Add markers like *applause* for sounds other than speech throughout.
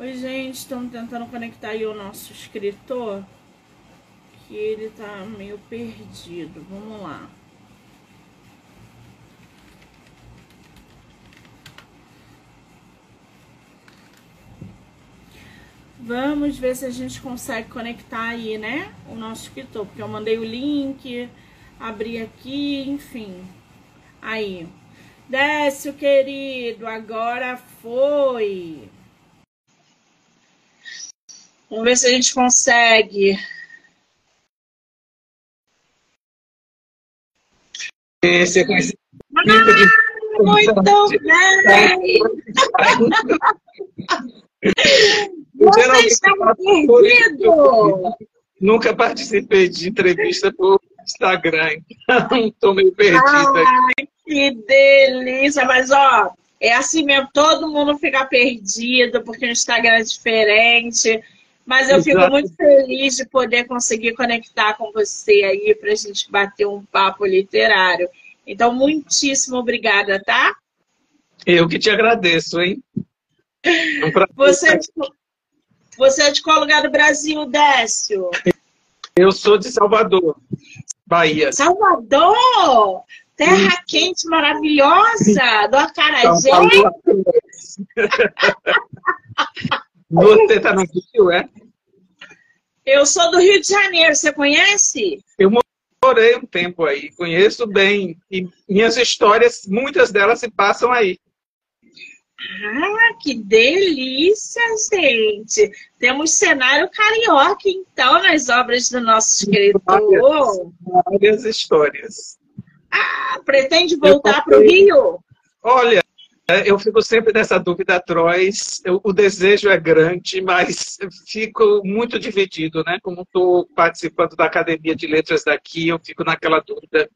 Oi, gente, estamos tentando conectar aí o nosso escritor, que ele tá meio perdido. Vamos lá. Vamos ver se a gente consegue conectar aí, né? O nosso escritor, porque eu mandei o link, abri aqui, enfim. Aí. Décio, querido, agora foi. Vamos ver se a gente consegue. Esse é conhecido. Ah, muito bem! Nunca participei de entrevista por Instagram, então *laughs* estou meio perdida. Ai, que delícia! Mas, ó, é assim mesmo, todo mundo fica perdido, porque o Instagram é diferente. Mas eu Exato. fico muito feliz de poder conseguir conectar com você aí para a gente bater um papo literário. Então, muitíssimo obrigada, tá? Eu que te agradeço, hein? Um você, é de, você é de qual lugar do Brasil, Décio? Eu sou de Salvador, Bahia. Salvador! Terra quente maravilhosa, do Acarajé. *laughs* Você está no Rio, é? Eu sou do Rio de Janeiro, você conhece? Eu morei um tempo aí, conheço bem. E minhas histórias, muitas delas se passam aí. Ah, que delícia, gente! Temos cenário carioca, então, nas obras do nosso escritor. Várias, várias histórias. Ah, pretende voltar para o Rio? Olha, eu fico sempre nessa dúvida. Eu, o desejo é grande, mas fico muito dividido, né? Como estou participando da Academia de Letras daqui, eu fico naquela dúvida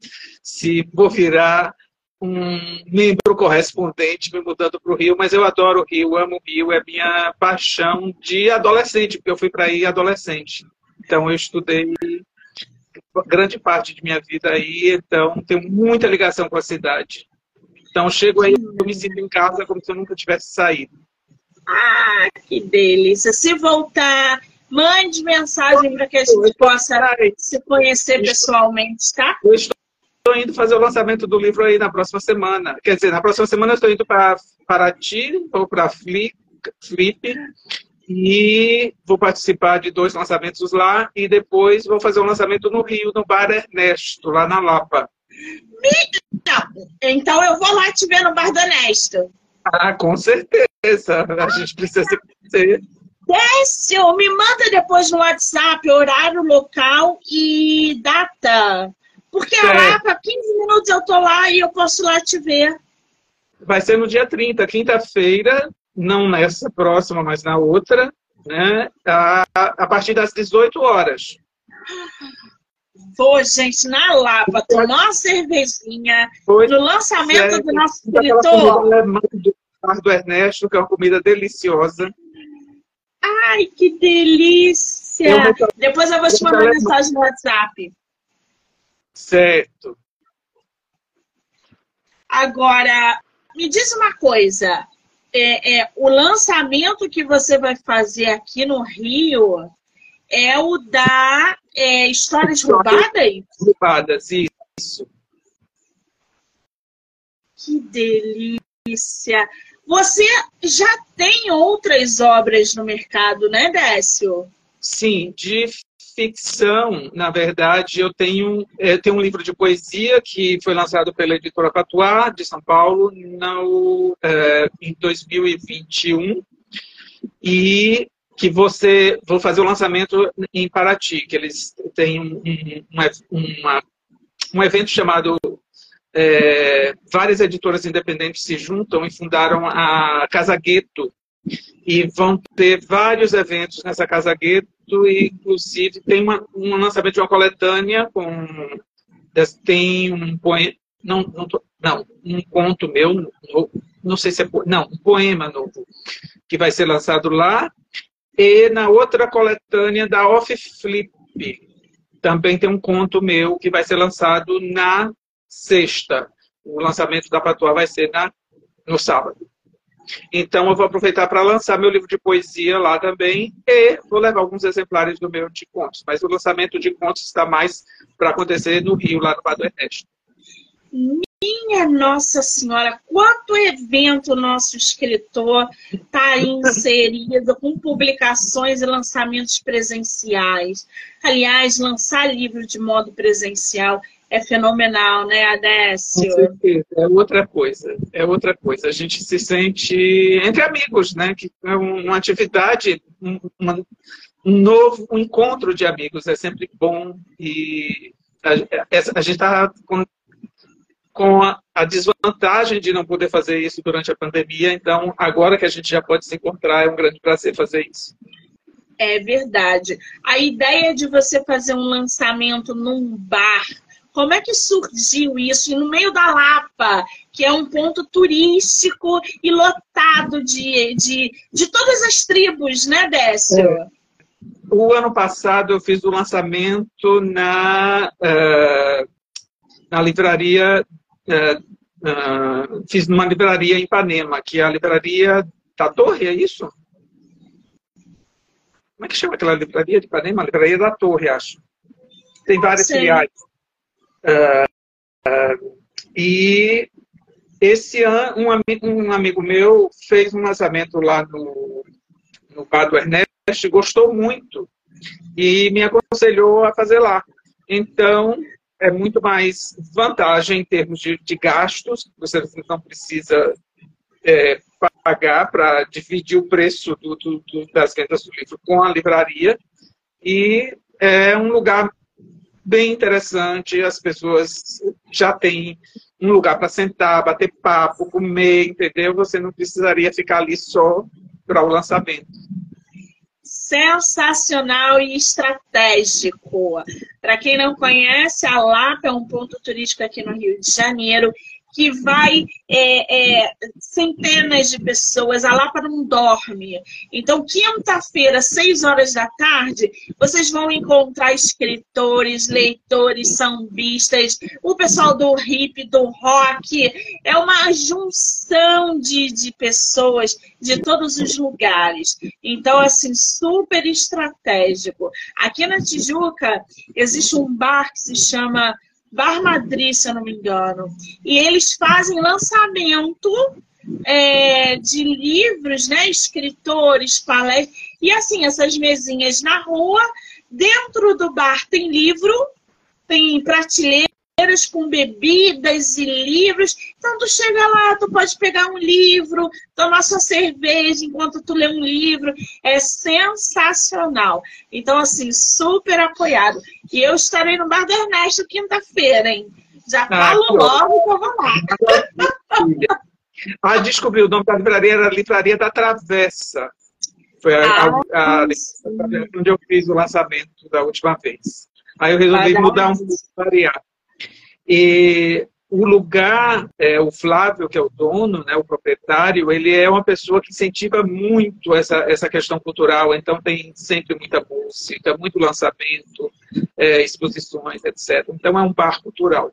se vou virar um membro correspondente me mudando para o Rio, mas eu adoro o Rio, amo o Rio, é minha paixão de adolescente, porque eu fui para aí adolescente. Então eu estudei grande parte de minha vida aí, então tenho muita ligação com a cidade. Então, chego aí, eu me sinto em casa como se eu nunca tivesse saído. Ah, que delícia. Se voltar, mande mensagem para que a gente possa se conhecer pessoalmente, tá? Eu estou indo fazer o lançamento do livro aí na próxima semana. Quer dizer, na próxima semana eu estou indo para Paraty ou para Flip, Flip e vou participar de dois lançamentos lá e depois vou fazer um lançamento no Rio, no Bar Ernesto, lá na Lapa. Então eu vou lá te ver no Bar do Ernesto. Ah, com certeza. A gente precisa se conhecer. Décio, me manda depois no WhatsApp horário, local e data. Porque é. lá, para 15 minutos eu tô lá e eu posso lá te ver. Vai ser no dia 30, quinta-feira, não nessa próxima, mas na outra, né? A, a partir das 18 horas. Vou, gente, na Lapa, tomar uma cervejinha Foi. no lançamento é, do nosso escritor. do Ernesto, que é uma comida deliciosa. Ai, que delícia! Eu Depois eu vou te mandar mensagem no WhatsApp. Certo. Agora, me diz uma coisa. É, é, o lançamento que você vai fazer aqui no Rio é o da é, Histórias Roubadas? Roubadas, isso. Que delícia! Você já tem outras obras no mercado, né, Décio? Sim, de ficção, na verdade, eu tenho, eu tenho um livro de poesia que foi lançado pela editora Patuá, de São Paulo, no, é, em 2021. E que você vou fazer o lançamento em Paraty, que eles têm um, um, uma, um evento chamado é, várias editoras independentes se juntam e fundaram a Casa Gueto. E vão ter vários eventos nessa Casa Gueto e inclusive tem uma, um lançamento de uma coletânea com tem um poema não, não, não um conto meu não sei se é não um poema novo que vai ser lançado lá e na outra coletânea da Off Flip, também tem um conto meu que vai ser lançado na sexta. O lançamento da Patois vai ser na, no sábado. Então, eu vou aproveitar para lançar meu livro de poesia lá também e vou levar alguns exemplares do meu de contos. Mas o lançamento de contos está mais para acontecer no Rio, lá no Padre Ernesto. Minha Nossa Senhora, quanto evento nosso escritor está inserido com publicações e lançamentos presenciais. Aliás, lançar livro de modo presencial é fenomenal, né, Adécio? Com certeza, é outra coisa, é outra coisa. A gente se sente entre amigos, né? Que é uma atividade, um, uma, um novo um encontro de amigos é sempre bom e a, a gente está com, a, a, desvantagem de não poder fazer isso durante a pandemia, então agora que a gente já pode se encontrar é um grande prazer fazer isso. É verdade. A ideia de você fazer um lançamento num bar como é que surgiu isso? E no meio da Lapa, que é um ponto turístico e lotado de, de, de todas as tribos, né, Décio? É. O ano passado eu fiz o lançamento na, uh, na livraria, uh, uh, fiz numa livraria em Ipanema, que é a livraria da Torre, é isso? Como é que chama aquela livraria de Ipanema? A livraria da Torre, acho. Tem várias filiais. Uh, uh, e esse ano, um, amigo, um amigo meu fez um lançamento lá no, no Bar do Ernesto, gostou muito e me aconselhou a fazer lá. Então, é muito mais vantagem em termos de, de gastos, você não precisa é, pagar para dividir o preço do, do, do, das vendas do livro com a livraria, e é um lugar bem interessante, as pessoas já têm um lugar para sentar, bater papo, comer, entendeu? Você não precisaria ficar ali só para o lançamento. Sensacional e estratégico. Para quem não conhece, a Lapa é um ponto turístico aqui no Rio de Janeiro que vai é, é, centenas de pessoas, a Lapa não dorme. Então, quinta-feira, seis horas da tarde, vocês vão encontrar escritores, leitores, sambistas, o pessoal do hip, do rock. É uma junção de, de pessoas de todos os lugares. Então, assim, super estratégico. Aqui na Tijuca, existe um bar que se chama Bar Madrid, se eu não me engano. E eles fazem lançamento é, de livros, né? Escritores, palestras. E assim, essas mesinhas na rua, dentro do bar tem livro, tem prateleira com bebidas e livros. Então, tu chega lá, tu pode pegar um livro, tomar sua cerveja enquanto tu lê um livro. É sensacional. Então, assim, super apoiado. E eu estarei no Bar do Ernesto quinta-feira, hein? Já ah, falo logo que eu vou lá. Ah, descobri, o nome da livraria era a Livraria da Travessa. Foi a, ah, a, a, onde eu fiz o lançamento da última vez. Aí eu resolvi mudar um pouco, variar. E o lugar, é, o Flávio, que é o dono, né, o proprietário, ele é uma pessoa que incentiva muito essa, essa questão cultural, então tem sempre muita música, muito lançamento, é, exposições, etc. Então é um bar cultural.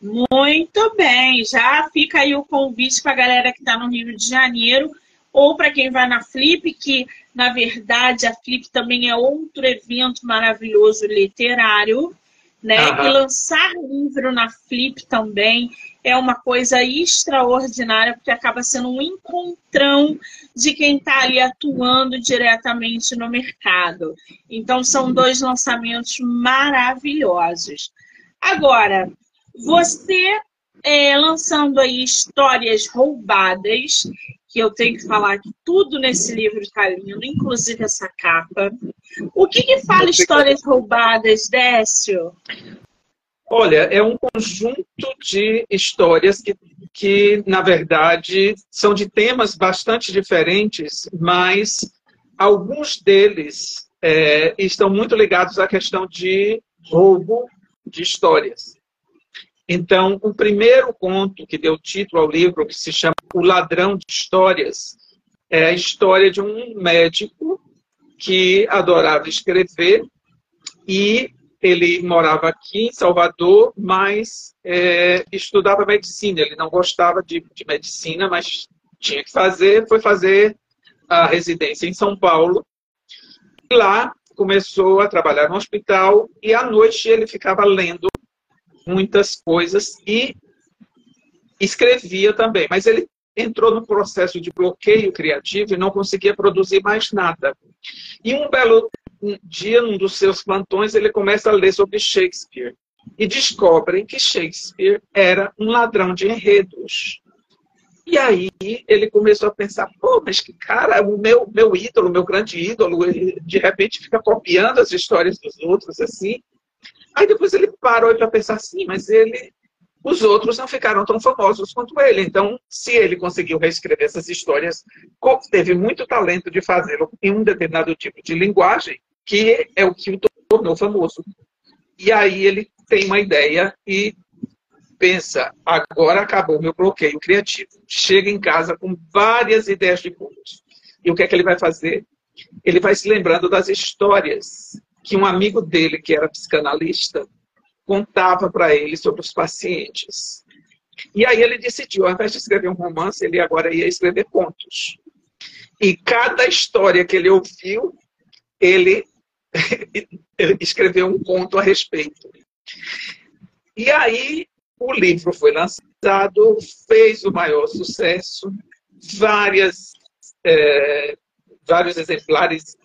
Muito bem, já fica aí o convite para a galera que está no Rio de Janeiro, ou para quem vai na Flip, que na verdade a Flip também é outro evento maravilhoso literário né? Uhum. E lançar livro na Flip também é uma coisa extraordinária, porque acaba sendo um encontrão de quem está ali atuando diretamente no mercado. Então, são dois lançamentos maravilhosos. Agora, você é, lançando aí histórias roubadas, que eu tenho que falar que tudo nesse livro está lindo, inclusive essa capa. O que, que fala histórias roubadas, Décio? Olha, é um conjunto de histórias que, que, na verdade, são de temas bastante diferentes, mas alguns deles é, estão muito ligados à questão de roubo de histórias. Então, o primeiro conto que deu título ao livro, que se chama O Ladrão de Histórias, é a história de um médico que adorava escrever e ele morava aqui em Salvador, mas é, estudava medicina. Ele não gostava de, de, medicina, mas tinha que fazer foi fazer a residência em São Paulo. E lá começou a trabalhar no hospital e à noite ele ficava lendo muitas coisas e escrevia também, mas ele entrou no processo de bloqueio criativo e não conseguia produzir mais nada. E um belo dia, num dos seus plantões, ele começa a ler sobre Shakespeare e descobre que Shakespeare era um ladrão de enredos. E aí ele começou a pensar, pô, mas que cara, o meu, meu ídolo, meu grande ídolo, de repente fica copiando as histórias dos outros, assim. Aí depois ele parou para pensar assim, mas ele, os outros não ficaram tão famosos quanto ele. Então, se ele conseguiu reescrever essas histórias, teve muito talento de fazê-lo em um determinado tipo de linguagem, que é o que o tornou famoso. E aí ele tem uma ideia e pensa, agora acabou meu bloqueio criativo. Chega em casa com várias ideias de contos. E o que é que ele vai fazer? Ele vai se lembrando das histórias que um amigo dele, que era psicanalista, contava para ele sobre os pacientes. E aí ele decidiu, ao invés de escrever um romance, ele agora ia escrever contos. E cada história que ele ouviu, ele *laughs* escreveu um conto a respeito. E aí o livro foi lançado, fez o maior sucesso, várias, é, vários exemplares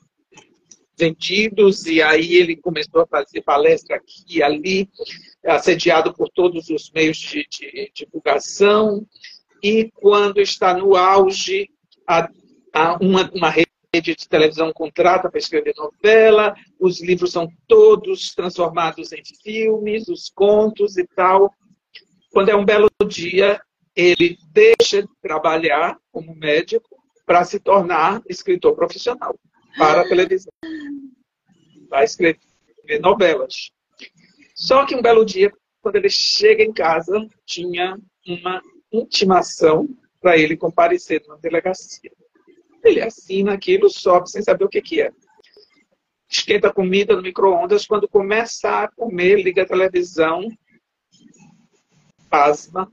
vendidos, e aí ele começou a fazer palestra aqui e ali, assediado por todos os meios de, de divulgação, e quando está no auge, a, a uma, uma rede de televisão contrata para escrever novela, os livros são todos transformados em filmes, os contos e tal. Quando é um belo dia, ele deixa de trabalhar como médico para se tornar escritor profissional para a televisão. Vai escrever novelas. Só que um belo dia, quando ele chega em casa, tinha uma intimação para ele comparecer numa delegacia. Ele assina aquilo, sobe sem saber o que, que é. Esquenta a comida no micro-ondas. Quando começa a comer, liga a televisão, pasma,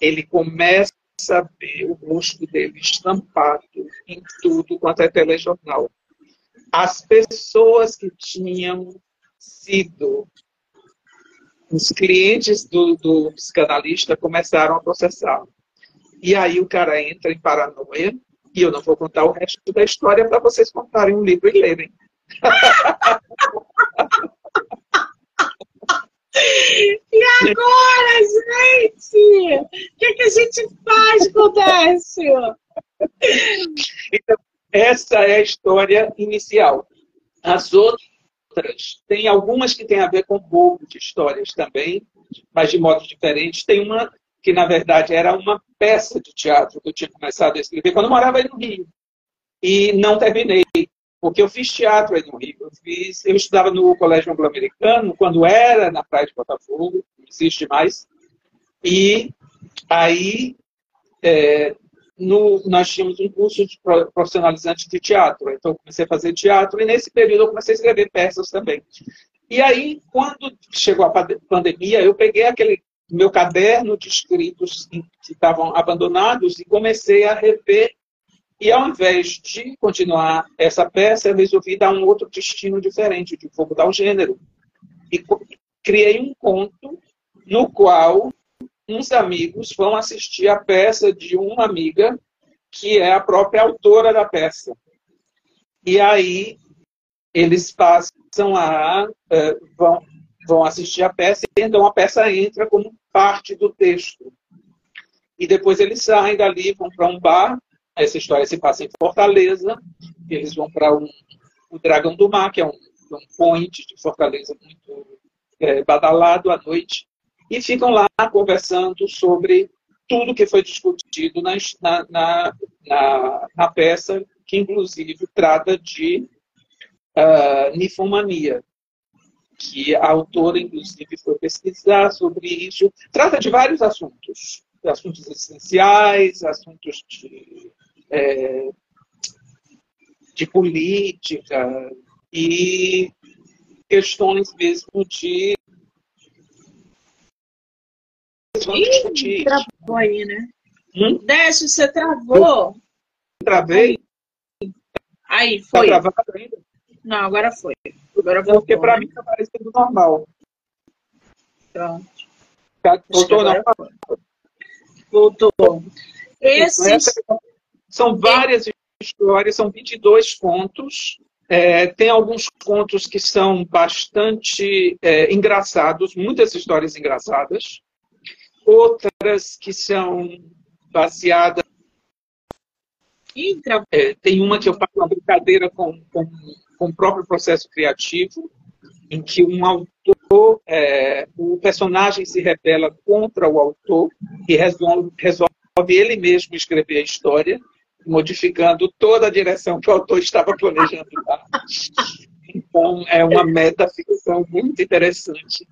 ele começa a ver o rosto dele estampado em tudo quanto é telejornal. As pessoas que tinham sido os clientes do, do psicanalista começaram a processar. E aí o cara entra em paranoia, e eu não vou contar o resto da história para vocês contarem um livro e lerem. E agora, gente? O que, que a gente faz com o Décio? Então, essa é a história inicial. As outras, tem algumas que têm a ver com o de histórias também, mas de modo diferente. Tem uma que, na verdade, era uma peça de teatro que eu tinha começado a escrever quando eu morava aí no Rio. E não terminei. Porque eu fiz teatro aí no Rio. Eu, fiz, eu estudava no Colégio Anglo-Americano, quando era na Praia de Botafogo, não existe mais. E aí é, no, nós tínhamos um curso de profissionalizante de teatro. Então, comecei a fazer teatro e nesse período eu comecei a escrever peças também. E aí, quando chegou a pandemia, eu peguei aquele meu caderno de escritos que estavam abandonados e comecei a rever e ao invés de continuar essa peça, eu resolvi dar um outro destino diferente, de vou mudar o gênero. E criei um conto no qual uns amigos vão assistir a peça de uma amiga que é a própria autora da peça. E aí eles passam a uh, vão, vão assistir a peça e então a peça entra como parte do texto. E depois eles saem dali, vão para um bar essa história se passa em Fortaleza. Eles vão para um, o Dragão do Mar, que é um, um point de Fortaleza muito é, badalado à noite. E ficam lá conversando sobre tudo que foi discutido na, na, na, na peça, que inclusive trata de uh, nifomania, que a autora, inclusive, foi pesquisar sobre isso. Trata de vários assuntos, assuntos essenciais, assuntos de é, de política e questões mesmo de. Ih, travou aí, né? Hum? Décio, você travou? Eu travei? Aí, foi. Tá travado ainda? Não, agora foi. Agora voltou. Porque para mim tá parecendo normal. Pronto. Tá, voltou normal? Voltou. Esses... São várias histórias, são 22 contos. É, tem alguns contos que são bastante é, engraçados, muitas histórias engraçadas. Outras que são baseadas. É, tem uma que eu faço uma brincadeira com, com, com, o próprio processo criativo, em que um autor, é, o personagem se rebela contra o autor e resolve, resolve ele mesmo escrever a história modificando toda a direção que o autor estava planejando dar. *laughs* Então, é uma metaficção muito interessante.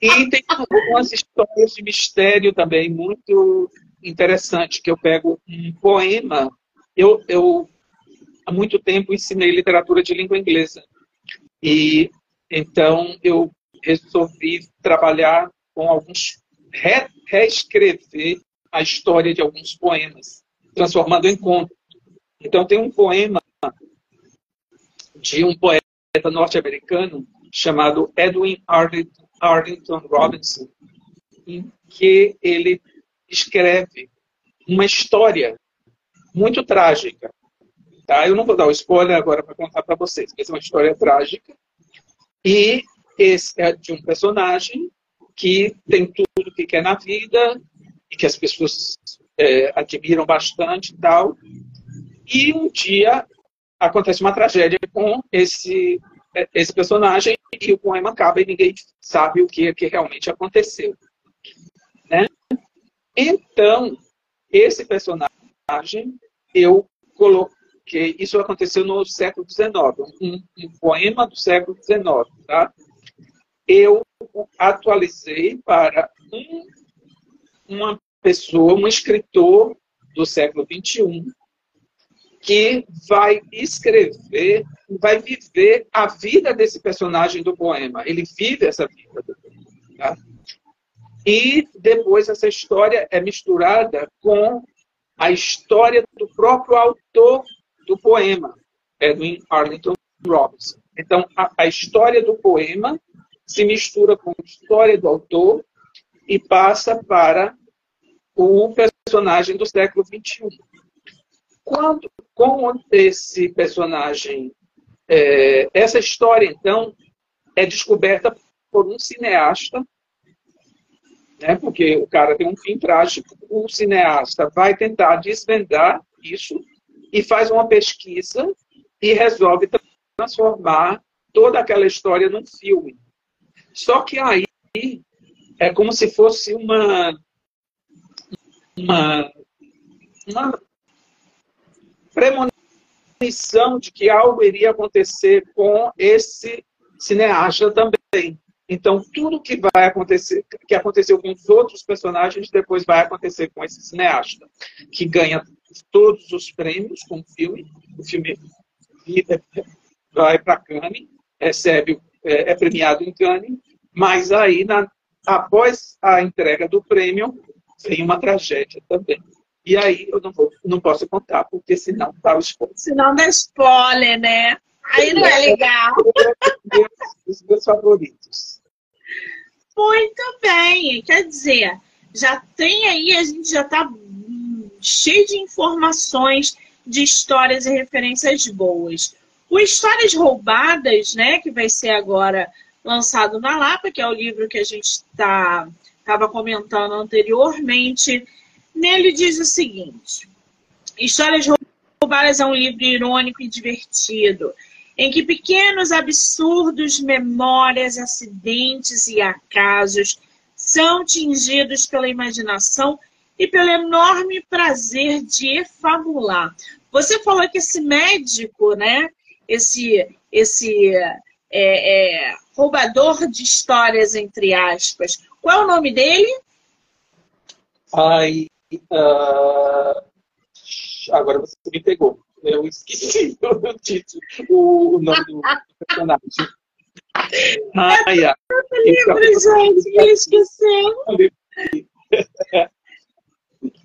E tem algumas histórias de mistério também muito interessante, que eu pego um poema. Eu, eu há muito tempo ensinei literatura de língua inglesa. E então eu resolvi trabalhar com alguns re, reescrever a história de alguns poemas transformando em conto. Então, tem um poema de um poeta norte-americano chamado Edwin Arlington Robinson, em que ele escreve uma história muito trágica. Tá? Eu não vou dar o spoiler agora para contar para vocês, mas é uma história trágica. E esse é de um personagem que tem tudo que quer na vida e que as pessoas é, admiram bastante e tal. E um dia acontece uma tragédia com esse, é, esse personagem e o poema acaba e ninguém sabe o que, que realmente aconteceu. Né? Então, esse personagem, eu coloquei, isso aconteceu no século XIX, um, um poema do século XIX, tá? Eu atualizei para um, uma pessoa, um escritor do século XXI, que vai escrever, vai viver a vida desse personagem do poema. Ele vive essa vida. Tá? E depois essa história é misturada com a história do próprio autor do poema, Edwin Arlington Robinson. Então, a, a história do poema se mistura com a história do autor e passa para o personagem do século XXI. Quando, com esse personagem, é, essa história, então, é descoberta por um cineasta, né, porque o cara tem um fim trágico, o cineasta vai tentar desvendar isso e faz uma pesquisa e resolve transformar toda aquela história num filme. Só que aí é como se fosse uma uma, uma premonição de que algo iria acontecer com esse cineasta também. Então, tudo que vai acontecer, que aconteceu com os outros personagens, depois vai acontecer com esse cineasta, que ganha todos os prêmios com o filme. O filme vai para Cannes, recebe, é, é, premiado em Cannes, mas aí, na, após a entrega do prêmio, tem uma tragédia também. E aí eu não, vou, não posso contar, porque senão dá o spoiler. Senão dá spoiler, né? Aí não é legal. Os meus favoritos. Muito bem. Quer dizer, já tem aí, a gente já está cheio de informações, de histórias e referências boas. O Histórias Roubadas, né, que vai ser agora lançado na Lapa, que é o livro que a gente estava comentando anteriormente, nele diz o seguinte: Histórias Roubadas é um livro irônico e divertido, em que pequenos absurdos, memórias, acidentes e acasos são tingidos pela imaginação e pelo enorme prazer de efabular. Você falou que esse médico, né, esse, esse é, é, roubador de histórias, entre aspas, qual é o nome dele? Ai, uh... agora você me pegou. Eu esqueci *laughs* o título, o nome do personagem. Ai, ai. Eu lembro, gente, ele esqueceu.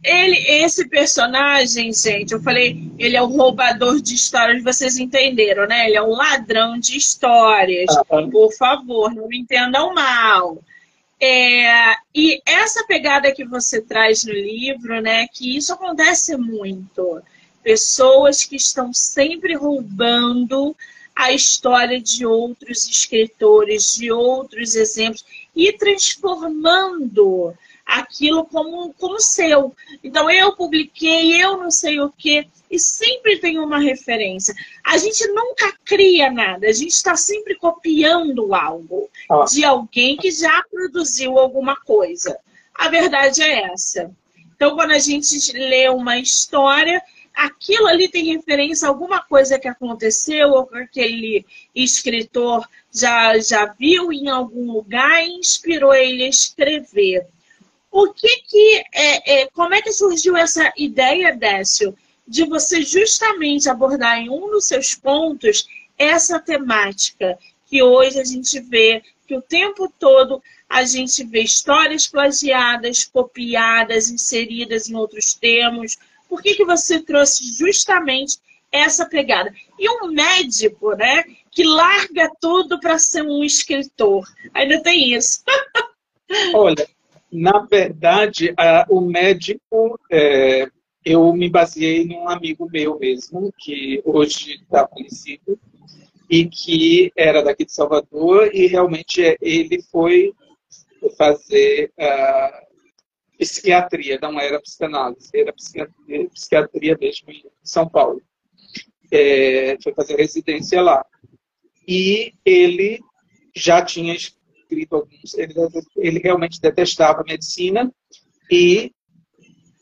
ele, esse personagem, gente, eu falei, ele é o roubador de histórias, vocês entenderam, né? Ele é o ladrão de histórias. Por favor, não me entendam mal. É, e essa pegada que você traz no livro, né, que isso acontece muito. Pessoas que estão sempre roubando a história de outros escritores, de outros exemplos, e transformando aquilo como, como seu. Então, eu publiquei, eu não sei o quê, e sempre tem uma referência. A gente nunca cria nada, a gente está sempre copiando algo ah. de alguém que já produziu alguma coisa. A verdade é essa. Então, quando a gente lê uma história, aquilo ali tem referência a alguma coisa que aconteceu, ou que aquele escritor já, já viu em algum lugar e inspirou ele a escrever. O que que é, é, como é que surgiu essa ideia, Décio, de você justamente abordar em um dos seus pontos essa temática que hoje a gente vê que o tempo todo a gente vê histórias plagiadas, copiadas, inseridas em outros termos. Por que, que você trouxe justamente essa pegada? E um médico, né, que larga tudo para ser um escritor. Ainda tem isso. *laughs* Olha, na verdade, a, o médico, é, eu me baseei num amigo meu mesmo, que hoje está falecido, e que era daqui de Salvador, e realmente é, ele foi fazer uh, psiquiatria, não era psicanálise, era psiquiatria, psiquiatria mesmo em São Paulo. É, foi fazer residência lá. E ele já tinha escrito alguns. Ele, ele realmente detestava medicina e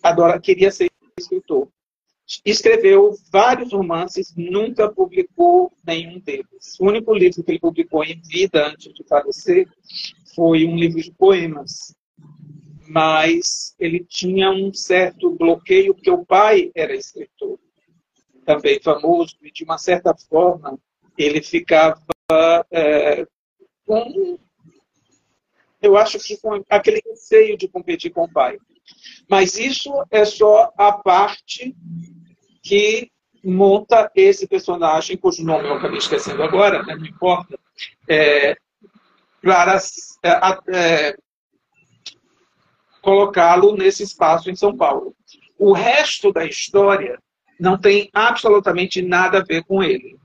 adora, queria ser escritor. Escreveu vários romances, nunca publicou nenhum deles. O único livro que ele publicou em vida antes de falecer foi um livro de poemas. Mas ele tinha um certo bloqueio, porque o pai era escritor, também famoso, e de uma certa forma ele ficava é, com eu acho que com aquele receio de competir com o pai. Mas isso é só a parte que monta esse personagem, cujo nome eu acabei esquecendo agora, né, não importa, é, para é, é, colocá-lo nesse espaço em São Paulo. O resto da história não tem absolutamente nada a ver com ele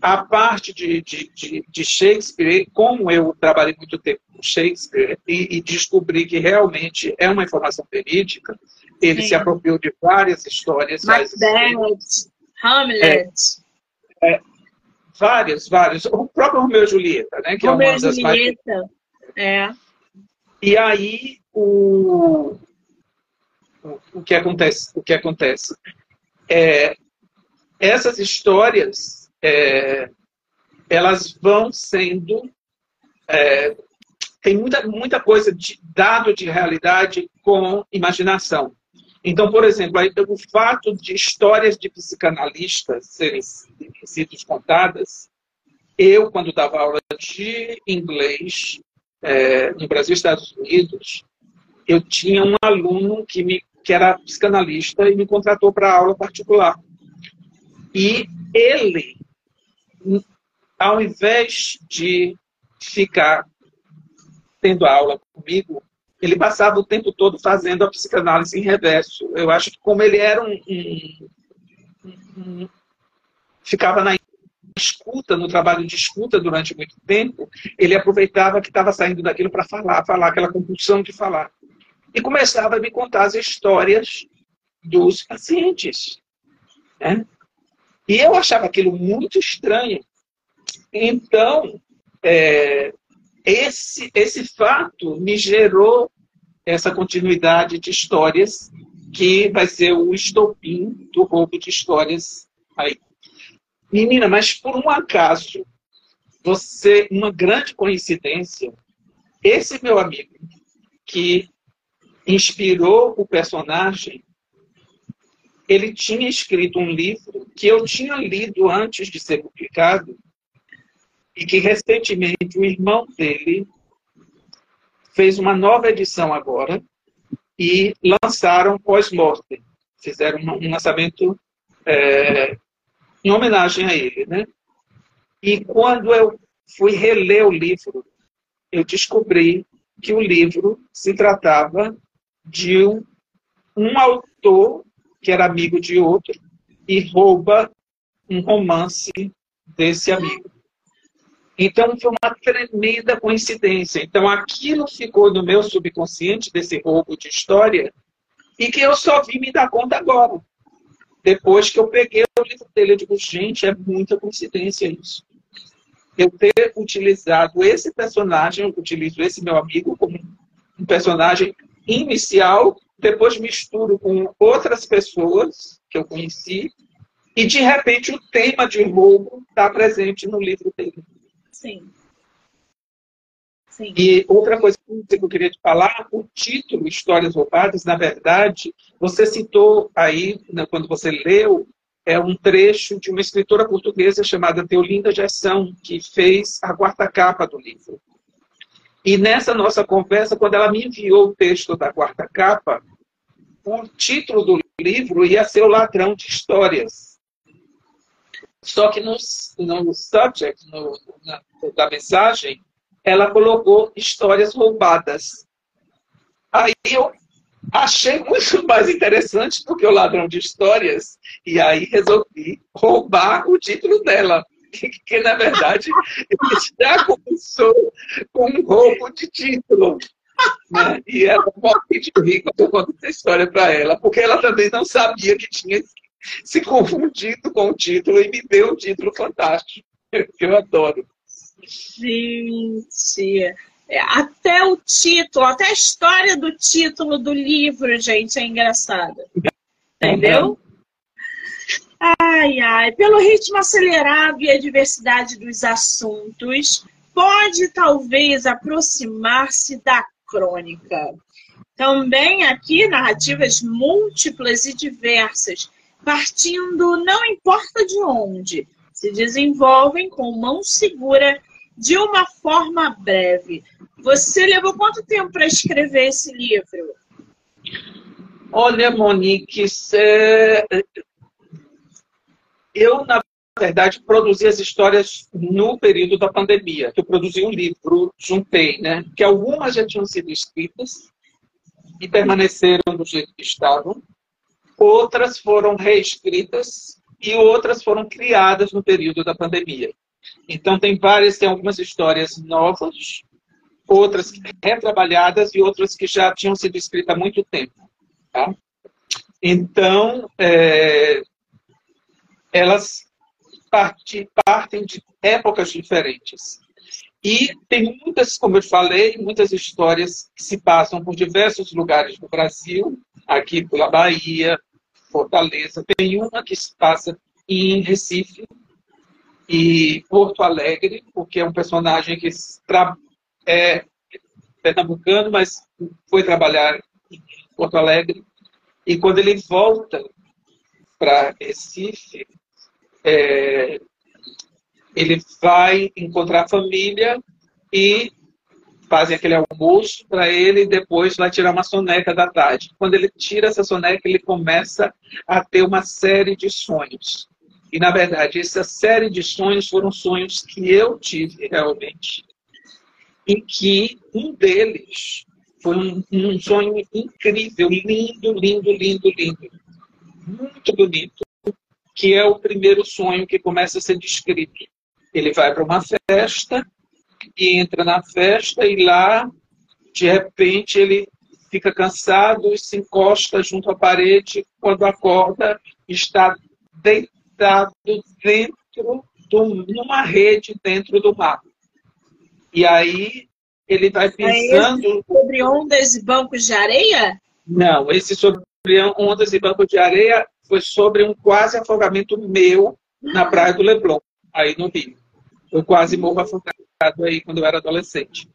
a parte de, de, de, de, Shakespeare, como eu trabalhei muito tempo com Shakespeare e, e descobri que realmente é uma informação verídica, ele Sim. se apropriou de várias histórias. Macbeth, Hamlet. É, é, várias, várias. O próprio Romeu e Julieta, né? Que Romeu é uma das Julieta, mais... é. E aí, o, o, que acontece? O que acontece? É, essas histórias é, elas vão sendo. É, tem muita, muita coisa de dado de realidade com imaginação. Então, por exemplo, o fato de histórias de psicanalistas serem sido contadas, eu, quando dava aula de inglês é, no Brasil e Estados Unidos, eu tinha um aluno que, me, que era psicanalista e me contratou para aula particular. E ele ao invés de ficar tendo aula comigo, ele passava o tempo todo fazendo a psicanálise em reverso. Eu acho que como ele era um, um, um, ficava na escuta, no trabalho de escuta durante muito tempo, ele aproveitava que estava saindo daquilo para falar, falar aquela compulsão de falar. E começava a me contar as histórias dos pacientes. Né? E eu achava aquilo muito estranho. Então, é, esse, esse fato me gerou essa continuidade de histórias que vai ser o estopim do roubo de histórias aí. Menina, mas por um acaso, você, uma grande coincidência, esse meu amigo que inspirou o personagem ele tinha escrito um livro que eu tinha lido antes de ser publicado e que recentemente o irmão dele fez uma nova edição agora e lançaram pós-mortem. Fizeram um lançamento é, em homenagem a ele. Né? E quando eu fui reler o livro, eu descobri que o livro se tratava de um, um autor que era amigo de outro e rouba um romance desse amigo. Então, foi uma tremenda coincidência. Então, aquilo ficou no meu subconsciente, desse roubo de história, e que eu só vim me dar conta agora. Depois que eu peguei o livro dele, eu digo, gente, é muita coincidência isso. Eu ter utilizado esse personagem, eu utilizo esse meu amigo como um personagem inicial, depois misturo com outras pessoas que eu conheci, e de repente o tema de roubo está presente no livro dele. Sim. Sim. E outra coisa que eu queria te falar, o título Histórias Roubadas, na verdade, você citou aí, né, quando você leu, é um trecho de uma escritora portuguesa chamada Teolinda Gerson, que fez a quarta capa do livro. E nessa nossa conversa, quando ela me enviou o texto da quarta capa, o título do livro ia ser O Ladrão de Histórias. Só que no, no subject, no, na, da mensagem, ela colocou histórias roubadas. Aí eu achei muito *laughs* mais interessante do que o ladrão de histórias, e aí resolvi roubar o título dela. Que, que na verdade já começou com um roubo de título. Né? E ela morre de rir quando eu conto essa história para ela, porque ela também não sabia que tinha se confundido com o título e me deu um título fantástico, que eu adoro. Gente, é, até o título, até a história do título do livro, gente, é engraçada. Entendeu? Ai, ai. Pelo ritmo acelerado e a diversidade dos assuntos, pode talvez aproximar-se da crônica. Também aqui narrativas múltiplas e diversas, partindo não importa de onde, se desenvolvem com mão segura de uma forma breve. Você levou quanto tempo para escrever esse livro? Olha, Monique. Eu, na verdade, produzi as histórias no período da pandemia. Eu produzi um livro, juntei, né? Que algumas já tinham sido escritas e permaneceram do jeito que estavam. Outras foram reescritas e outras foram criadas no período da pandemia. Então, tem várias, tem algumas histórias novas, outras retrabalhadas e outras que já tinham sido escritas há muito tempo. Tá? Então, é, elas partem, de épocas diferentes. E tem muitas, como eu falei, muitas histórias que se passam por diversos lugares do Brasil, aqui pela Bahia, Fortaleza. Tem uma que se passa em Recife, e Porto Alegre, porque é um personagem que é pernambucano, mas foi trabalhar em Porto Alegre. E quando ele volta para Recife, é, ele vai encontrar a família e fazem aquele almoço para ele e depois vai tirar uma soneca da tarde. Quando ele tira essa soneca, ele começa a ter uma série de sonhos. E, na verdade, essa série de sonhos foram sonhos que eu tive realmente. Em que um deles foi um, um sonho incrível, lindo, lindo, lindo, lindo. Muito bonito. Que é o primeiro sonho que começa a ser descrito. Ele vai para uma festa e entra na festa e lá, de repente, ele fica cansado e se encosta junto à parede. Quando acorda, está deitado dentro do, numa rede dentro do mar. E aí ele vai pensando. É sobre ondas e bancos de areia? Não, esse sobre ondas e bancos de areia foi sobre um quase afogamento meu na praia do Leblon, aí no Rio. Eu quase morro afogado aí quando eu era adolescente.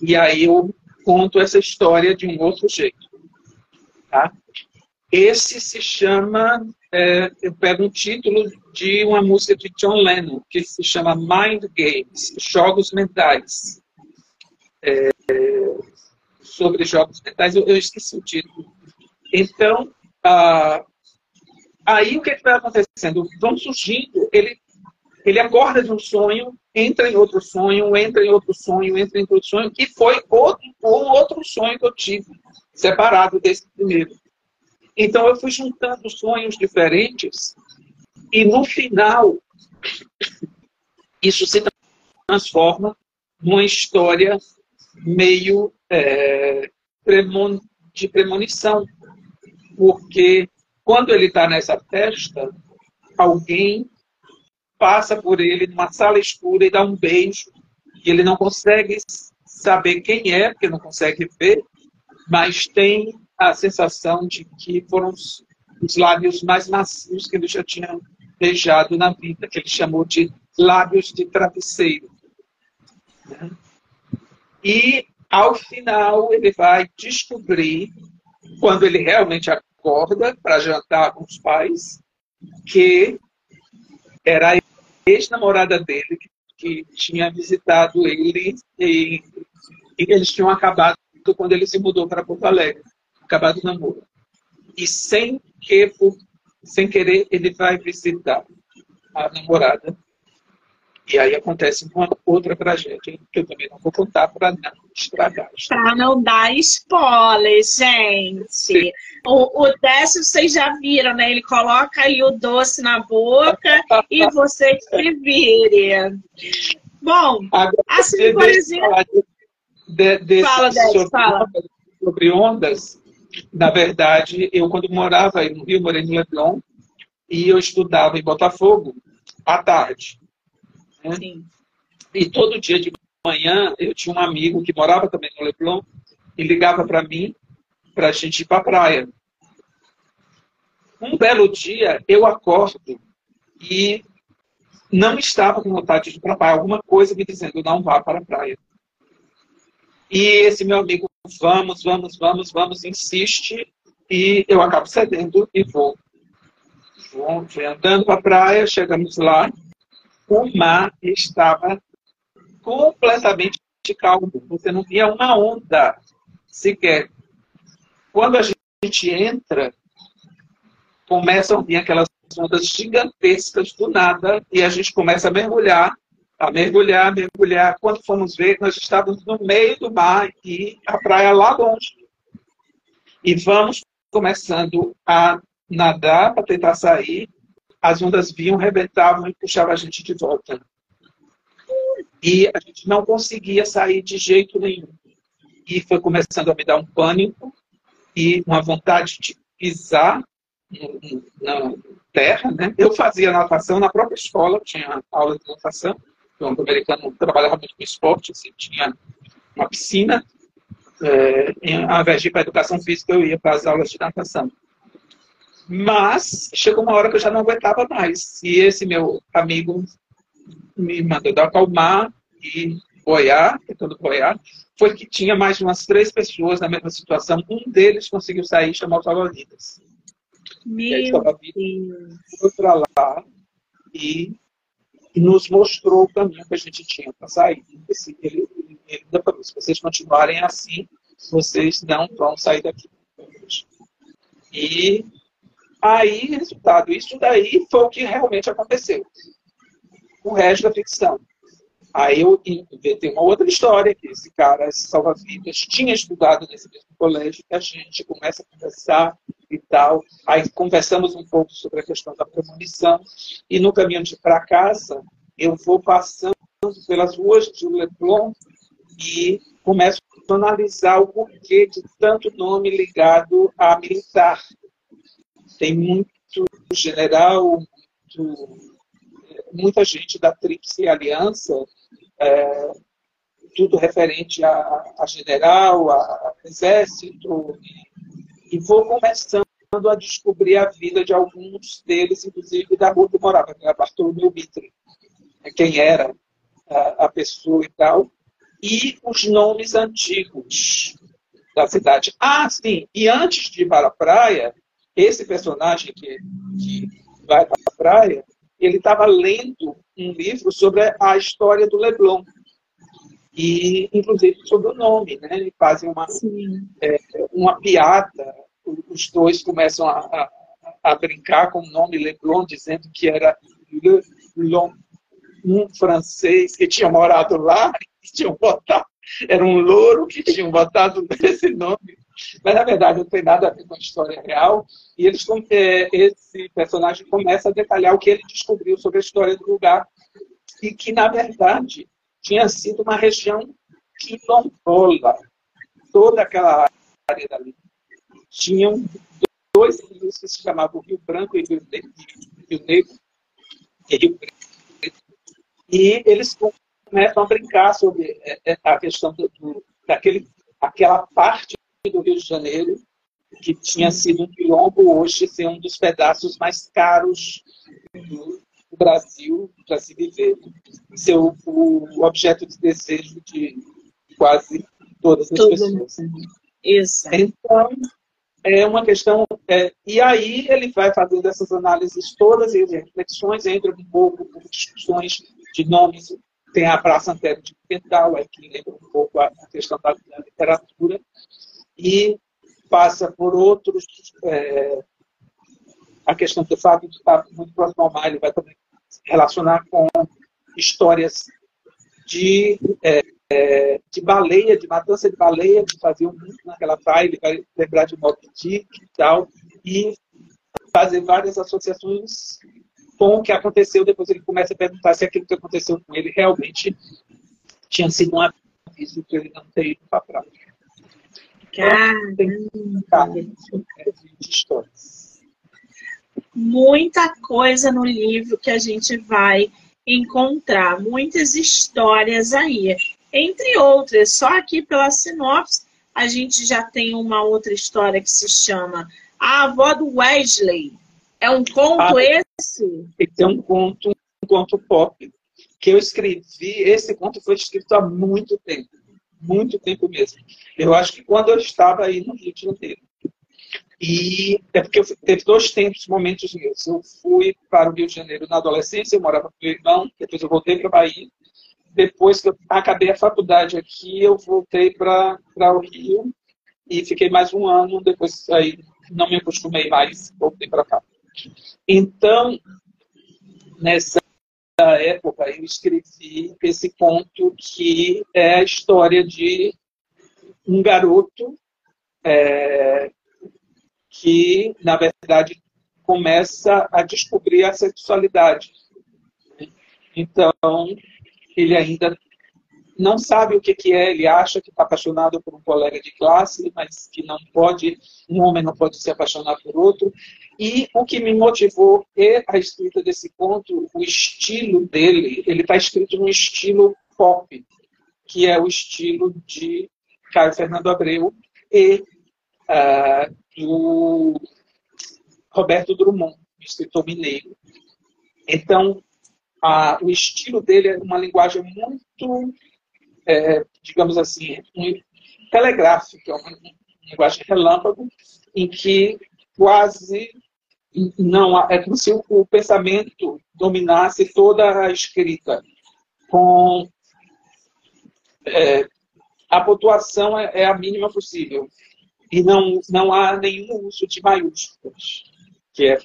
E aí eu conto essa história de um outro jeito. Tá? Esse se chama é, eu pego um título de uma música de John Lennon, que se chama Mind Games, Jogos Mentais. É, sobre jogos mentais, eu, eu esqueci o título. Então, ah, aí o que, que vai acontecendo? Vão surgindo, ele, ele acorda de um sonho, entra em outro sonho, entra em outro sonho, entra em outro sonho, e foi outro, o outro sonho que eu tive, separado desse primeiro. Então eu fui juntando sonhos diferentes, e no final, isso se transforma numa história meio é, de premonição, porque quando ele está nessa festa, alguém passa por ele numa sala escura e dá um beijo, e ele não consegue saber quem é, porque não consegue ver, mas tem a sensação de que foram os, os lábios mais macios que ele já tinha beijado na vida, que ele chamou de lábios de travesseiro. E, ao final, ele vai descobrir, quando ele realmente acorda para jantar com os pais, que era a ex-namorada dele que, tinha visitado ele e, e eles tinham acabado quando ele se mudou para Porto Alegre, acabado o namoro. E sem que, sem querer, ele vai visitar a namorada e aí acontece uma outra tragédia, que eu também não vou contar para não estragar. Para não dar spoiler, gente. O, o Décio, vocês já viram, né? Ele coloca aí o doce na boca *laughs* e vocês se virem. Bom, Agora, assim, por exemplo... De, de, fala, Décio, sobre, fala. Sobre ondas, na verdade, eu quando morava no Rio, morei no Leblon, e eu estudava em Botafogo à tarde. Né? Sim. E todo dia de manhã eu tinha um amigo que morava também no Leblon e ligava para mim para a gente ir para a praia. Um belo dia eu acordo e não estava com vontade de ir para a praia. Alguma coisa me dizendo não vá para a praia. E esse meu amigo, vamos, vamos, vamos, vamos, insiste e eu acabo cedendo e vou. Vou, andando para a praia, chegamos lá o mar estava completamente calmo. Você não via uma onda sequer. Quando a gente entra, começam a vir aquelas ondas gigantescas do nada e a gente começa a mergulhar, a mergulhar, a mergulhar. Quando fomos ver, nós estávamos no meio do mar e a praia lá longe. E vamos começando a nadar para tentar sair as ondas vinham, rebentavam e puxavam a gente de volta. E a gente não conseguia sair de jeito nenhum. E foi começando a me dar um pânico e uma vontade de pisar na terra. Né? Eu fazia natação na própria escola, tinha aula de natação. O americano trabalhava muito com esporte, assim, tinha uma piscina. É, ao invés de ir para educação física, eu ia para as aulas de natação. Mas chegou uma hora que eu já não aguentava mais. E esse meu amigo me mandou dar acalmar e boiar, tentando boiar. Foi que tinha mais de umas três pessoas na mesma situação. Um deles conseguiu sair e chamar os salva-vidas. Meu Foi para lá e nos mostrou o caminho que a gente tinha para sair. Ele, ele falou, se vocês continuarem assim, vocês não vão sair daqui. E Aí, resultado, isso daí foi o que realmente aconteceu. O resto da ficção. Aí eu inventei uma outra história, que esse cara, esse salva-vidas, tinha estudado nesse mesmo colégio, que a gente começa a conversar e tal. Aí conversamos um pouco sobre a questão da premonição. E no caminho para casa, eu vou passando pelas ruas de Leblon e começo a analisar o porquê de tanto nome ligado a militar tem muito general, muito, muita gente da Tríplice Aliança, é, tudo referente a, a general, a, exército, e, e, vou começando a descobrir a vida de alguns deles, inclusive da rua que morava, que era Bartolomeu Mitre, né, quem era a, a pessoa e tal, e os nomes antigos da cidade. Ah, sim, e antes de ir para a praia, esse personagem que, que vai para a praia, ele estava lendo um livro sobre a história do Leblon. e inclusive sobre o nome, né? Eles fazem uma, é, uma piada, os dois começam a, a, a, brincar com o nome Leblon, dizendo que era Le Long, um francês que tinha morado lá *laughs* e tinham botado, era um louro que tinham botado *laughs* esse nome. Mas, na verdade, não tem nada a ver com a história real. E eles, é, esse personagem começa a detalhar o que ele descobriu sobre a história do lugar. E que, na verdade, tinha sido uma região quilombola. Toda aquela área dali. Tinham dois rios que se chamavam Rio Branco e Rio Negro. Rio Negro e Preto. E eles começam a brincar sobre é, é, a questão do, daquele, aquela parte do Rio de Janeiro que tinha sido um quilombo, hoje ser um dos pedaços mais caros do, Brasil para se viver. Ser o, objeto de desejo de quase todas as pessoas. Isso. Então, é uma questão. É, e aí ele vai fazendo essas análises todas e reflexões, entra um pouco por discussões de nomes. Tem a Praça Antero de Pental, que lembra um pouco a questão da literatura, e passa por outros. É, a questão do fato de estar muito próximo ao ele vai também relacionar com histórias de, é, é, de baleia, de matança de baleia, que faziam muito naquela praia, ele vai lembrar de Moby Dick e tal, e fazer várias associações com o que aconteceu. Depois ele começa a perguntar se aquilo que aconteceu com ele realmente tinha sido um aviso que ele não ter ido para a praia. Caramba! muita coisa no livro que a gente vai encontrar, muitas histórias aí. Entre outras, só aqui pela sinopse, a gente já tem uma outra história que se chama A Avó do Wesley. É um conto ah, esse? Esse é um conto, um conto pop que eu escrevi. Esse conto foi escrito há muito tempo, muito tempo mesmo. Eu acho que quando eu estava aí no Rio de Janeiro. E é porque eu, teve dois tempos, momentos meus. Eu fui para o Rio de Janeiro na adolescência, eu morava com meu irmão, depois eu voltei para a Bahia. Depois que eu acabei a faculdade aqui, eu voltei para o Rio e fiquei mais um ano. Depois aí não me acostumei mais, voltei para cá. Então, nessa época, eu escrevi esse conto que é a história de um garoto é, que, na verdade, começa a descobrir a sexualidade. Então, ele ainda não sabe o que, que é, ele acha que está apaixonado por um colega de classe, mas que não pode, um homem não pode se apaixonar por outro. E o que me motivou é a escrita desse conto, o estilo dele, ele está escrito no estilo pop, que é o estilo de Caio Fernando Abreu e uh, do Roberto Drummond, escritor mineiro. Então, a, o estilo dele é uma linguagem muito, é, digamos assim, telegráfica, uma, uma linguagem relâmpago, em que quase não é como se o pensamento dominasse toda a escrita com é, a pontuação é, é, a mínima possível e não, não há nenhum uso de maiúsculas, que é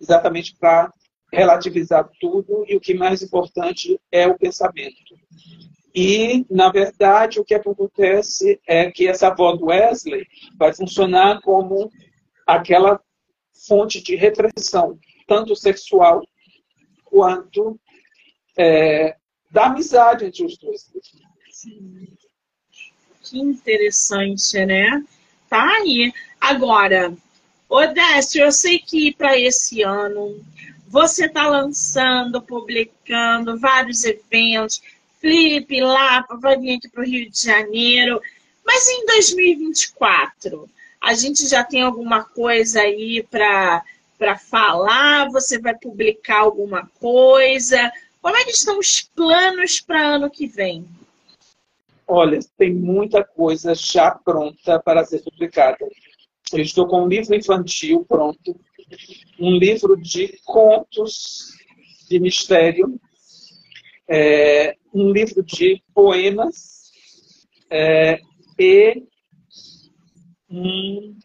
exatamente para relativizar tudo e o que mais importante é o pensamento. E, na verdade, o que acontece é que essa avó do Wesley vai funcionar como aquela fonte de repressão, tanto sexual quanto é, da amizade entre os dois. Que interessante, né? Tá aí. Agora, Odécio, eu sei que para esse ano você está lançando, publicando vários eventos. Felipe lá vai vir aqui para o Rio de Janeiro. Mas em 2024, a gente já tem alguma coisa aí para falar? Você vai publicar alguma coisa? Como é que estão os planos para ano que vem? Olha, tem muita coisa já pronta para ser publicada. Eu estou com um livro infantil pronto, um livro de contos de mistério, é, um livro de poemas é, e um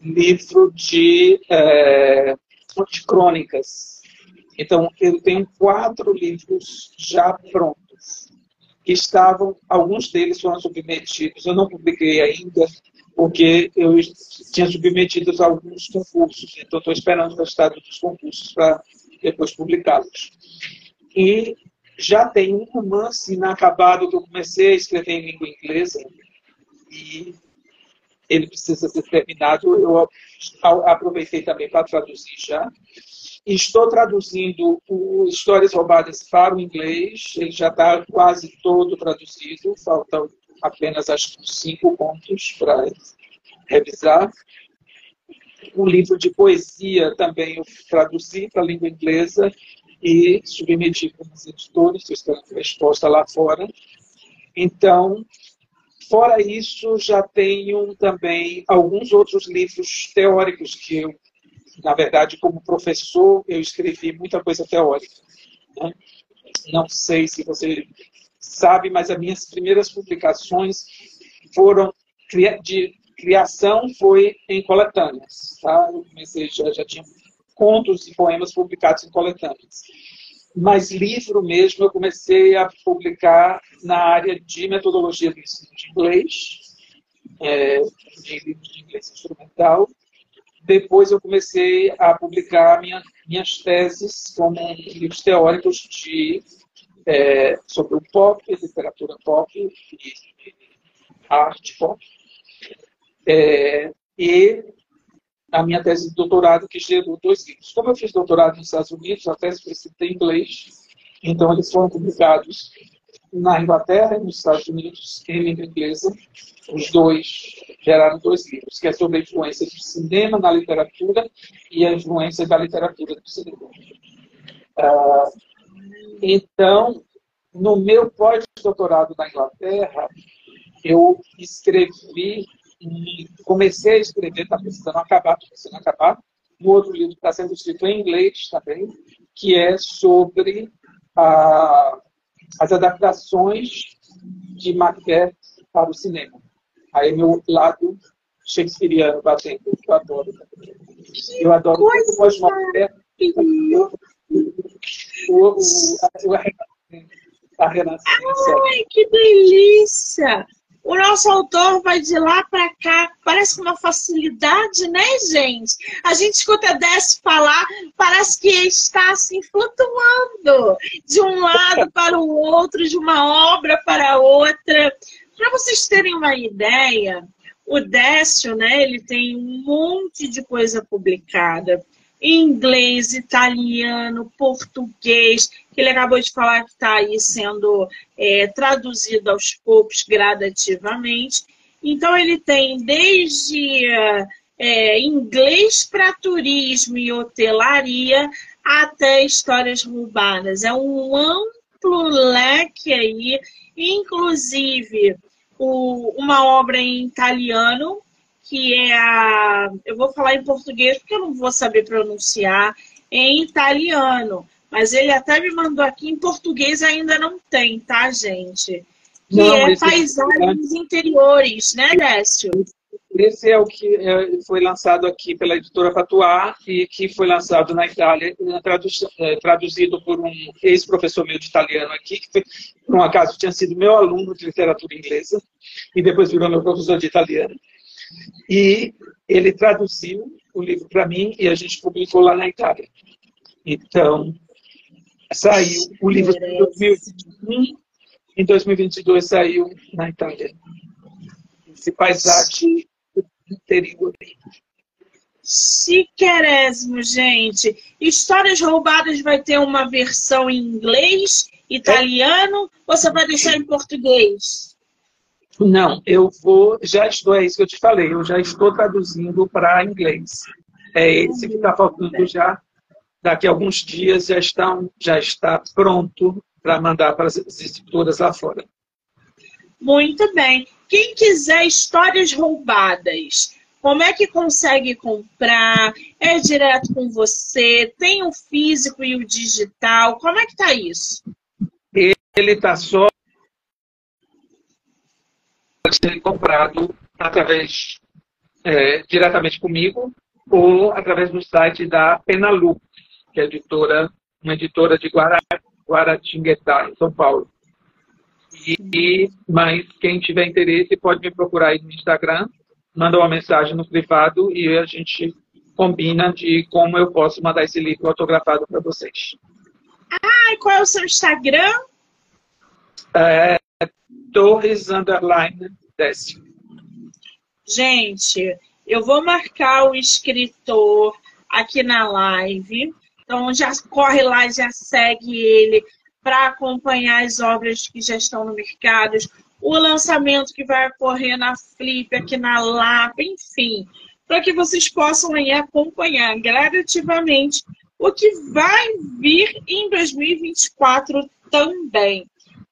livro de, é, de crônicas. Então, eu tenho quatro livros já prontos, que estavam, alguns deles foram submetidos, eu não publiquei ainda, porque eu tinha submetido alguns concursos, então estou esperando o resultado dos concursos para depois publicá-los. E já tem um romance inacabado que eu comecei a escrever em língua inglesa, e ele precisa ser terminado. Eu aproveitei também para traduzir já. Estou traduzindo o Histórias Roubadas para o inglês, ele já está quase todo traduzido, faltam apenas acho que cinco pontos para revisar. O livro de poesia também eu traduzi para a língua inglesa e submeti para os editores, estou esperando resposta lá fora. Então, fora isso, já tenho também alguns outros livros teóricos que eu na verdade, como professor, eu escrevi muita coisa teórica. Né? Não sei se você sabe, mas as minhas primeiras publicações foram de criação foi em coletâneas. Tá? Eu comecei, já, já tinha contos e poemas publicados em coletâneas. Mas livro mesmo eu comecei a publicar na área de metodologia do ensino de inglês, é, de livros de inglês instrumental, depois eu comecei a publicar minha, minhas teses como livros teóricos de, é, sobre o pop, literatura pop e arte pop. É, e a minha tese de doutorado, que gerou dois livros. Como eu fiz doutorado nos Estados Unidos, a tese foi escrita em inglês, então eles foram publicados na Inglaterra e nos Estados Unidos em língua inglesa. Os dois geraram dois livros, que é sobre a influência do cinema na literatura e a influência da literatura do cinema. Ah, então, no meu pós-doutorado na Inglaterra, eu escrevi, comecei a escrever, está precisando acabar, está precisando acabar, um outro livro está sendo escrito em inglês também, que é sobre a as adaptações de Macbeth para o cinema. Aí meu lado shakespeariano batendo, eu adoro. Eu adoro muito o Macbeth. O, o, a, a renascença. Ai, que delícia! O nosso autor vai de lá para cá, parece com uma facilidade, né, gente? A gente escuta Desce falar, parece que está assim flutuando de um lado *laughs* para o outro, de uma obra para outra. Para vocês terem uma ideia, o Décio, né, ele tem um monte de coisa publicada inglês, italiano, português, que ele acabou de falar que está aí sendo é, traduzido aos poucos, gradativamente. Então, ele tem desde é, inglês para turismo e hotelaria até histórias roubadas. É um amplo leque aí, inclusive o, uma obra em italiano, que é a. Eu vou falar em português porque eu não vou saber pronunciar em italiano. Mas ele até me mandou aqui em português ainda não tem, tá, gente? Que não, é paisagens é... interiores, né, Décio? Esse é o que é, foi lançado aqui pela editora Patuá e que foi lançado na Itália, é, traduzido por um ex-professor meu de italiano aqui, que foi, por um acaso tinha sido meu aluno de literatura inglesa e depois virou meu professor de italiano. E ele traduziu o livro para mim e a gente publicou lá na Itália. Então, saiu o livro em 2021, em 2022 saiu na Itália. Esse paisagem interior. Chiquerésimo, gente. Histórias Roubadas vai ter uma versão em inglês, italiano, ou você vai deixar em português? Não, eu vou, já estou, é isso que eu te falei, eu já estou traduzindo para inglês. É esse que está faltando já. Daqui a alguns dias já está, já está pronto para mandar para as escrituras lá fora. Muito bem. Quem quiser histórias roubadas, como é que consegue comprar? É direto com você? Tem o físico e o digital? Como é que está isso? Ele está só ser comprado através é, diretamente comigo ou através do site da Penalu, que é editora, uma editora de Guara, Guaratinguetá, em São Paulo. E, mas quem tiver interesse pode me procurar aí no Instagram, manda uma mensagem no privado e a gente combina de como eu posso mandar esse livro autografado para vocês. Ah, e qual é o seu Instagram? É, Torres Underline Décio. Gente, eu vou marcar o escritor aqui na live. Então já corre lá, já segue ele para acompanhar as obras que já estão no mercado, o lançamento que vai ocorrer na Flip, aqui na Lapa, enfim, para que vocês possam aí acompanhar gradativamente o que vai vir em 2024 também.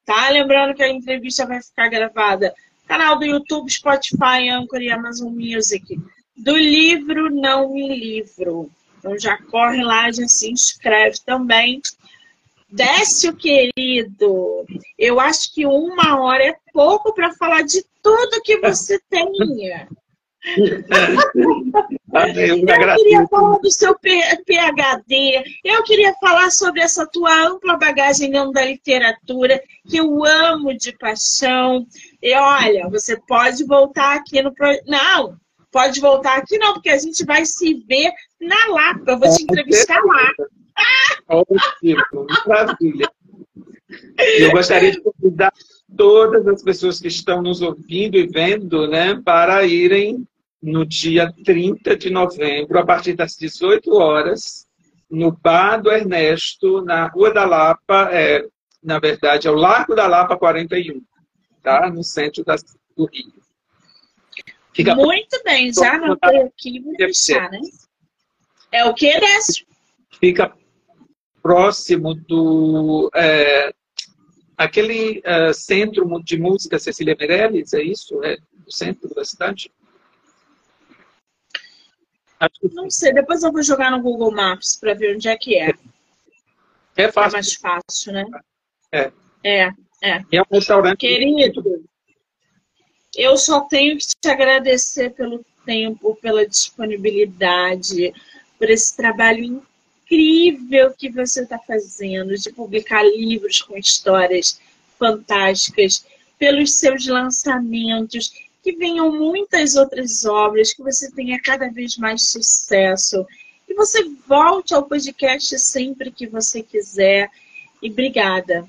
Tá? Lembrando que a entrevista vai ficar gravada no canal do YouTube, Spotify, Anchor e Amazon Music. Do livro Não Me Livro. Então já corre lá, já se inscreve também. Décio, querido, eu acho que uma hora é pouco para falar de tudo que você *laughs* tenha. eu queria falar do seu PhD, eu queria falar sobre essa tua ampla bagagem da literatura, que eu amo de paixão. E olha, você pode voltar aqui no. Não, pode voltar aqui não, porque a gente vai se ver na Lapa. Eu vou te entrevistar lá. *laughs* Ótimo, maravilha. Eu gostaria de convidar todas as pessoas que estão nos ouvindo e vendo, né, para irem no dia 30 de novembro, a partir das 18 horas, no Bar do Ernesto, na Rua da Lapa, é, na verdade, é o Largo da Lapa 41, tá? no centro da, do Rio. Fica Muito bem, já anotei aqui, vou deixar, né? É o que, Décio? Fica próximo do é, aquele é, centro de música Cecília Meirelles, é isso? É o centro da cidade? Não sei, depois eu vou jogar no Google Maps para ver onde é que é. É fácil. É mais fácil, né? É. É, é. É um restaurante. Querido, eu só tenho que te agradecer pelo tempo, pela disponibilidade, por esse trabalho incrível que você está fazendo de publicar livros com histórias fantásticas, pelos seus lançamentos, que venham muitas outras obras, que você tenha cada vez mais sucesso. E você volte ao podcast sempre que você quiser. E obrigada.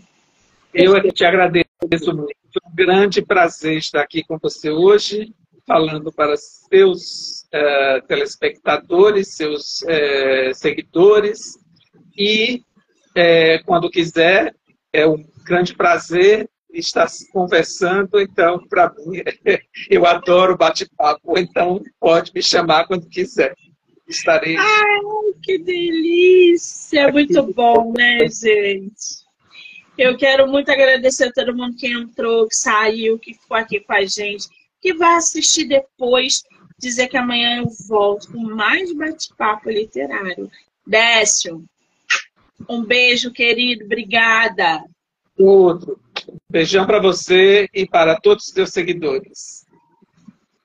Eu é que te agradeço. Foi um grande prazer estar aqui com você hoje, falando para seus uh, telespectadores, seus uh, seguidores. E, uh, quando quiser, é um grande prazer estar conversando. Então, para mim, *laughs* eu adoro bate-papo. Então, pode me chamar quando quiser. Estarei. Ai, que delícia! Aqui. Muito *laughs* bom, né, gente? Eu quero muito agradecer a todo mundo que entrou, que saiu, que ficou aqui com a gente, que vai assistir depois dizer que amanhã eu volto com mais bate-papo literário. Décio, um beijo, querido. Obrigada. Outro. Beijão para você e para todos os seus seguidores.